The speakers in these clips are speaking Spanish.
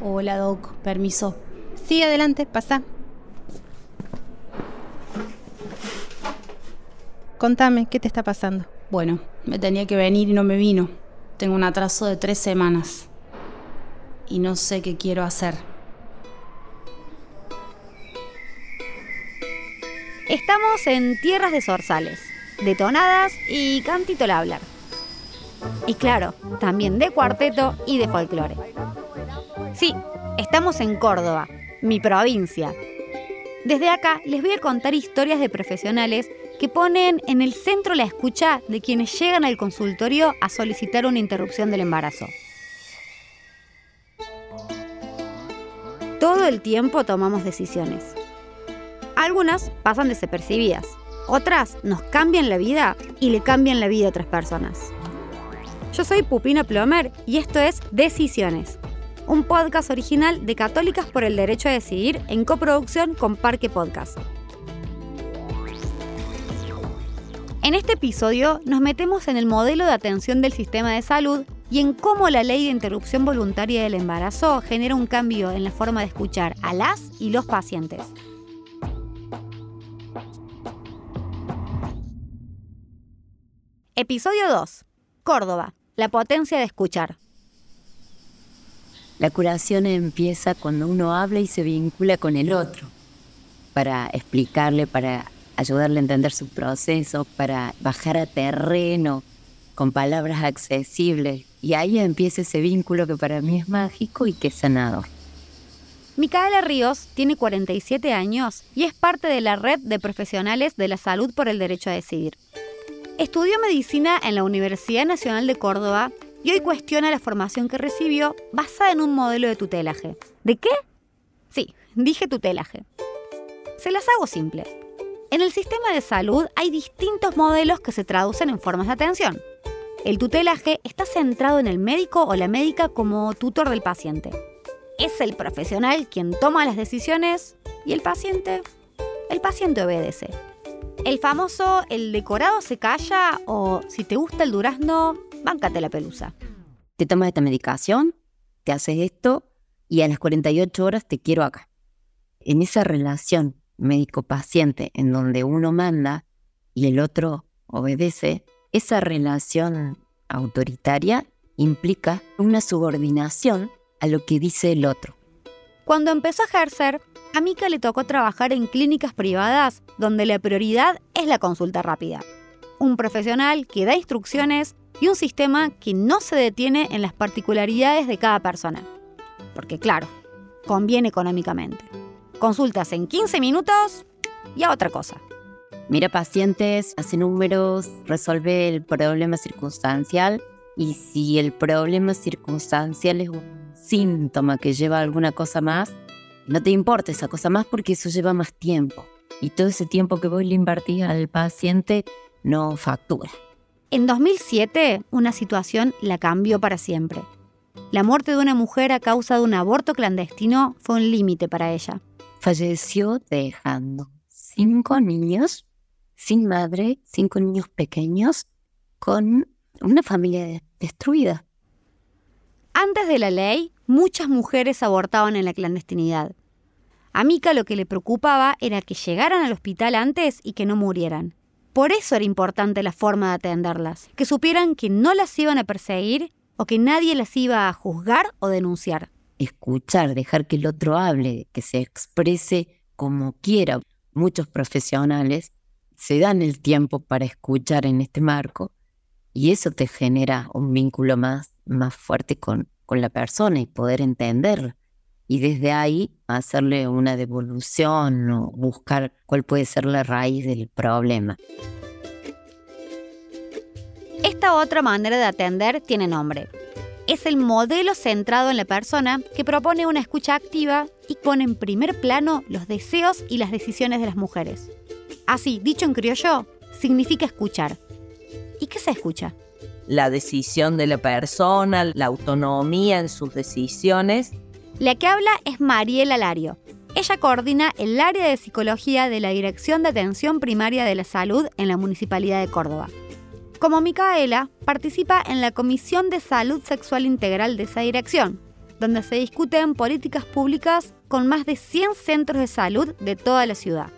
Hola, Doc. Permiso. Sí, adelante, pasa. Contame, ¿qué te está pasando? Bueno, me tenía que venir y no me vino. Tengo un atraso de tres semanas. Y no sé qué quiero hacer. Estamos en tierras de zorzales, detonadas y cantito al hablar. Y claro, también de cuarteto y de folclore. Sí, estamos en Córdoba, mi provincia. Desde acá les voy a contar historias de profesionales que ponen en el centro la escucha de quienes llegan al consultorio a solicitar una interrupción del embarazo. Todo el tiempo tomamos decisiones. Algunas pasan desapercibidas, otras nos cambian la vida y le cambian la vida a otras personas. Yo soy Pupina Plomer y esto es Decisiones, un podcast original de Católicas por el Derecho a Decidir en coproducción con Parque Podcast. En este episodio nos metemos en el modelo de atención del sistema de salud y en cómo la ley de interrupción voluntaria del embarazo genera un cambio en la forma de escuchar a las y los pacientes. Episodio 2. Córdoba. La potencia de escuchar. La curación empieza cuando uno habla y se vincula con el otro, para explicarle, para ayudarle a entender su proceso, para bajar a terreno con palabras accesibles. Y ahí empieza ese vínculo que para mí es mágico y que es sanador. Micaela Ríos tiene 47 años y es parte de la red de profesionales de la salud por el derecho a decidir. Estudió medicina en la Universidad Nacional de Córdoba y hoy cuestiona la formación que recibió basada en un modelo de tutelaje. ¿De qué? Sí, dije tutelaje. Se las hago simple. En el sistema de salud hay distintos modelos que se traducen en formas de atención. El tutelaje está centrado en el médico o la médica como tutor del paciente. Es el profesional quien toma las decisiones y el paciente, el paciente obedece. El famoso el decorado se calla o si te gusta el durazno, báncate la pelusa. Te tomas esta medicación, te haces esto y a las 48 horas te quiero acá. En esa relación médico-paciente en donde uno manda y el otro obedece, esa relación autoritaria implica una subordinación a lo que dice el otro. Cuando empezó a ejercer, a Mika le tocó trabajar en clínicas privadas donde la prioridad es la consulta rápida. Un profesional que da instrucciones y un sistema que no se detiene en las particularidades de cada persona. Porque claro, conviene económicamente. Consultas en 15 minutos y a otra cosa. Mira pacientes, hace números, resuelve el problema circunstancial y si el problema circunstancial es un síntoma que lleva alguna cosa más, no te importa esa cosa más porque eso lleva más tiempo. Y todo ese tiempo que vos le invertís al paciente no factura. En 2007, una situación la cambió para siempre. La muerte de una mujer a causa de un aborto clandestino fue un límite para ella. Falleció dejando cinco niños sin madre, cinco niños pequeños, con una familia destruida. Antes de la ley, muchas mujeres abortaban en la clandestinidad. A Mika lo que le preocupaba era que llegaran al hospital antes y que no murieran. Por eso era importante la forma de atenderlas, que supieran que no las iban a perseguir o que nadie las iba a juzgar o denunciar. Escuchar, dejar que el otro hable, que se exprese como quiera. Muchos profesionales se dan el tiempo para escuchar en este marco y eso te genera un vínculo más, más fuerte con, con la persona y poder entender y desde ahí hacerle una devolución o buscar cuál puede ser la raíz del problema. Esta otra manera de atender tiene nombre. Es el modelo centrado en la persona que propone una escucha activa y pone en primer plano los deseos y las decisiones de las mujeres. Así, dicho en criollo, significa escuchar. ¿Y qué se escucha? La decisión de la persona, la autonomía en sus decisiones la que habla es Mariela Lario. Ella coordina el área de psicología de la Dirección de Atención Primaria de la Salud en la Municipalidad de Córdoba. Como Micaela, participa en la Comisión de Salud Sexual Integral de esa dirección. donde se discuten políticas públicas con más de 100 centros de salud de toda la ciudad.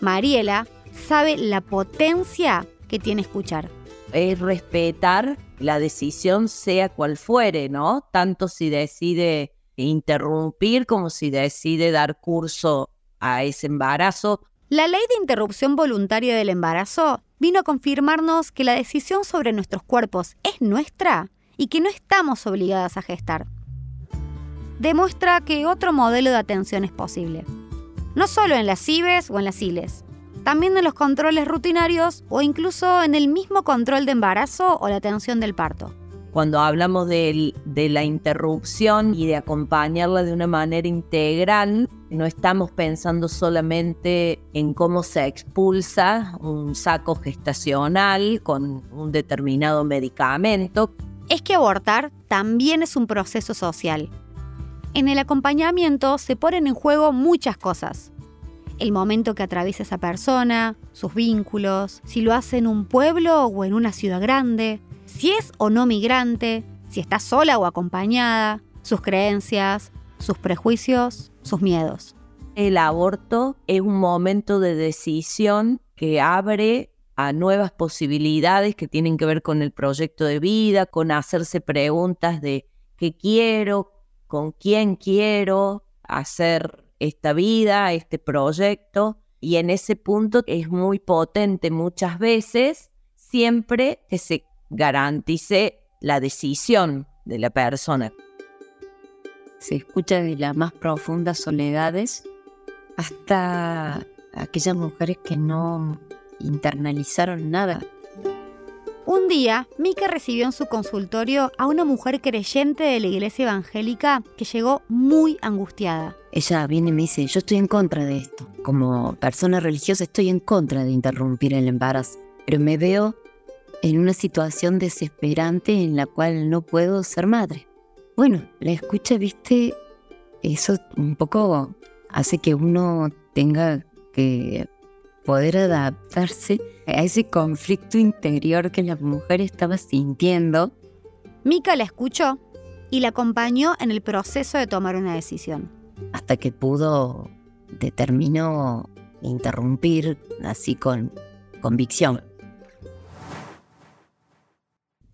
Mariela sabe la potencia que tiene escuchar. Es respetar la decisión sea cual fuere, ¿no? Tanto si decide interrumpir como si decide dar curso a ese embarazo. La ley de interrupción voluntaria del embarazo vino a confirmarnos que la decisión sobre nuestros cuerpos es nuestra y que no estamos obligadas a gestar. Demuestra que otro modelo de atención es posible. No solo en las IBES o en las ILES, también en los controles rutinarios o incluso en el mismo control de embarazo o la atención del parto. Cuando hablamos de, de, la interrupción y de acompañarla de una manera integral, no estamos pensando solamente en cómo se expulsa un saco gestacional con un determinado medicamento. Es que abortar también es un proceso social. En el acompañamiento se ponen en juego muchas cosas. El momento que atraviesa esa persona, sus vínculos, si lo hace en un pueblo o en una ciudad grande, si es o no migrante, si está sola o acompañada, sus creencias, sus prejuicios, sus miedos. El aborto es un momento de decisión que abre a nuevas posibilidades que tienen que ver con el proyecto de vida, con hacerse preguntas de qué quiero, con quién quiero hacer esta vida, este proyecto. Y en ese punto es muy potente muchas veces, siempre que se garantice la decisión de la persona. Se escucha de las más profundas soledades hasta aquellas mujeres que no internalizaron nada. Un día, Mika recibió en su consultorio a una mujer creyente de la iglesia evangélica que llegó muy angustiada. Ella viene y me dice, yo estoy en contra de esto. Como persona religiosa estoy en contra de interrumpir el embarazo, pero me veo en una situación desesperante en la cual no puedo ser madre. Bueno, la escucha, viste, eso un poco hace que uno tenga que poder adaptarse a ese conflicto interior que la mujer estaba sintiendo. Mika la escuchó y la acompañó en el proceso de tomar una decisión. Hasta que pudo, determinó interrumpir así con convicción.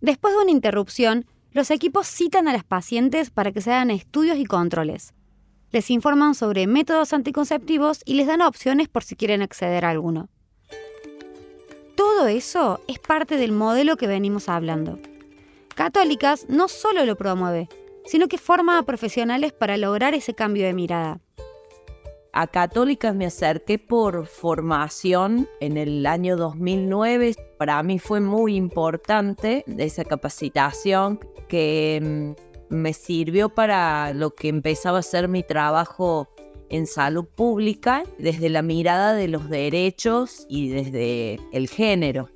Después de una interrupción, los equipos citan a las pacientes para que se hagan estudios y controles. Les informan sobre métodos anticonceptivos y les dan opciones por si quieren acceder a alguno. Todo eso es parte del modelo que venimos hablando. Católicas no solo lo promueve, sino que forma a profesionales para lograr ese cambio de mirada a Católicas me acerqué por formación en el año 2009. Para mí fue muy importante esa capacitación que mm, me sirvió para lo que empezaba a ser mi trabajo en salud pública desde la mirada de los derechos y desde el género.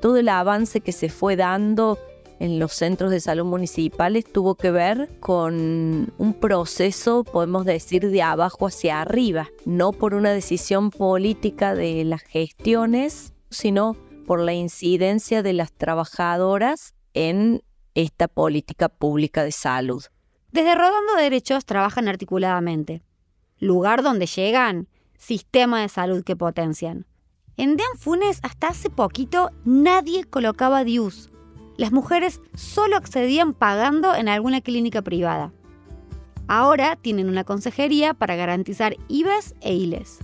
Todo el avance que se fue dando en los centros de salud municipales tuvo que ver con un proceso, podemos decir, de abajo hacia arriba, no por una decisión política de las gestiones, sino por la incidencia de las trabajadoras en esta política pública de salud. Desde Rodando Derechos trabajan articuladamente. Lugar donde llegan, sistema de salud que potencian. En Funes hasta hace poquito nadie colocaba DIUS, las mujeres solo accedían pagando en alguna clínica privada. Ahora tienen una consejería para garantizar IBES e ILES.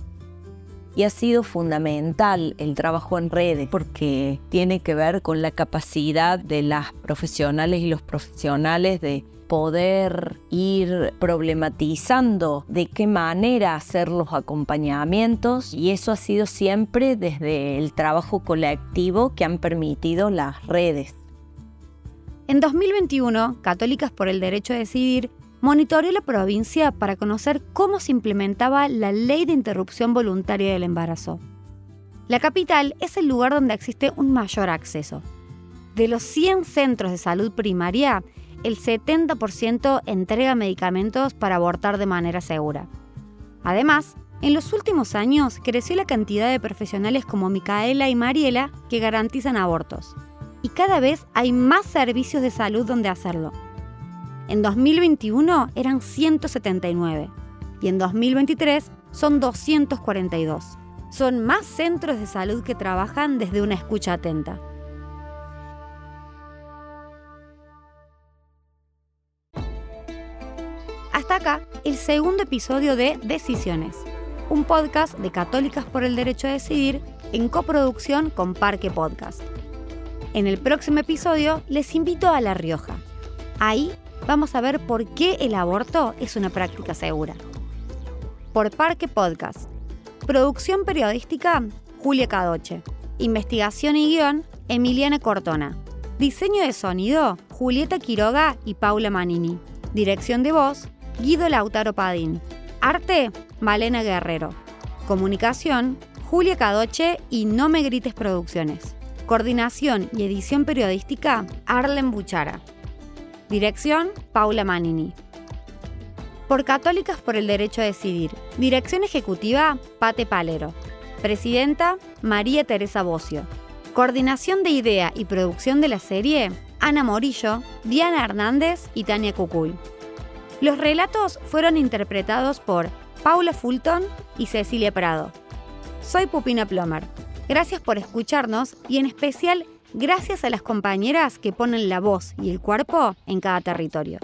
Y ha sido fundamental el trabajo en redes porque tiene que ver con la capacidad de las profesionales y los profesionales de poder ir problematizando de qué manera hacer los acompañamientos y eso ha sido siempre desde el trabajo colectivo que han permitido las redes. En 2021, Católicas por el Derecho a Decidir monitoreó la provincia para conocer cómo se implementaba la ley de interrupción voluntaria del embarazo. La capital es el lugar donde existe un mayor acceso. De los 100 centros de salud primaria, el 70% entrega medicamentos para abortar de manera segura. Además, en los últimos años creció la cantidad de profesionales como Micaela y Mariela que garantizan abortos y cada vez hay más servicios de salud donde hacerlo. En 2021 eran 179 y en 2023 son 242. Son más centros de salud que trabajan desde una escucha atenta. Hasta acá el segundo episodio de Decisiones, un podcast de Católicas por el Derecho a Decidir en coproducción con Parque Podcast. En el próximo episodio les invito a La Rioja. Ahí vamos a ver por qué el aborto es una práctica segura. Por Parque Podcast. Producción periodística, Julia Cadoche. Investigación y guion, Emiliana Cortona. Diseño de sonido, Julieta Quiroga y Paula Manini. Dirección de voz, Guido Lautaro Padín. Arte, Malena Guerrero. Comunicación, Julia Cadoche y No Me Grites Producciones. Coordinación y edición periodística, Arlen Buchara. Dirección, Paula Manini. Por Católicas por el Derecho a Decidir. Dirección Ejecutiva, Pate Palero. Presidenta, María Teresa Bocio. Coordinación de idea y producción de la serie, Ana Morillo, Diana Hernández y Tania Cucuy. Los relatos fueron interpretados por Paula Fulton y Cecilia Prado. Soy Pupina Plomer. Gracias por escucharnos y en especial gracias a las compañeras que ponen la voz y el cuerpo en cada territorio.